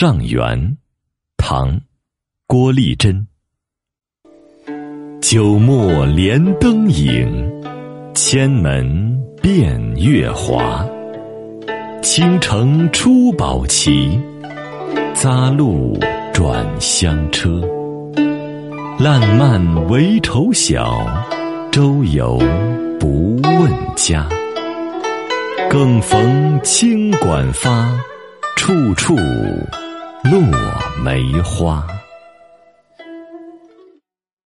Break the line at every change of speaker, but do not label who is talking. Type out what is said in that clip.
上元，唐，郭丽珍。九陌连灯影，千门变月华。倾城出宝旗，匝路转香车。烂漫为愁小，周游不问家。更逢清管发，处处梅花。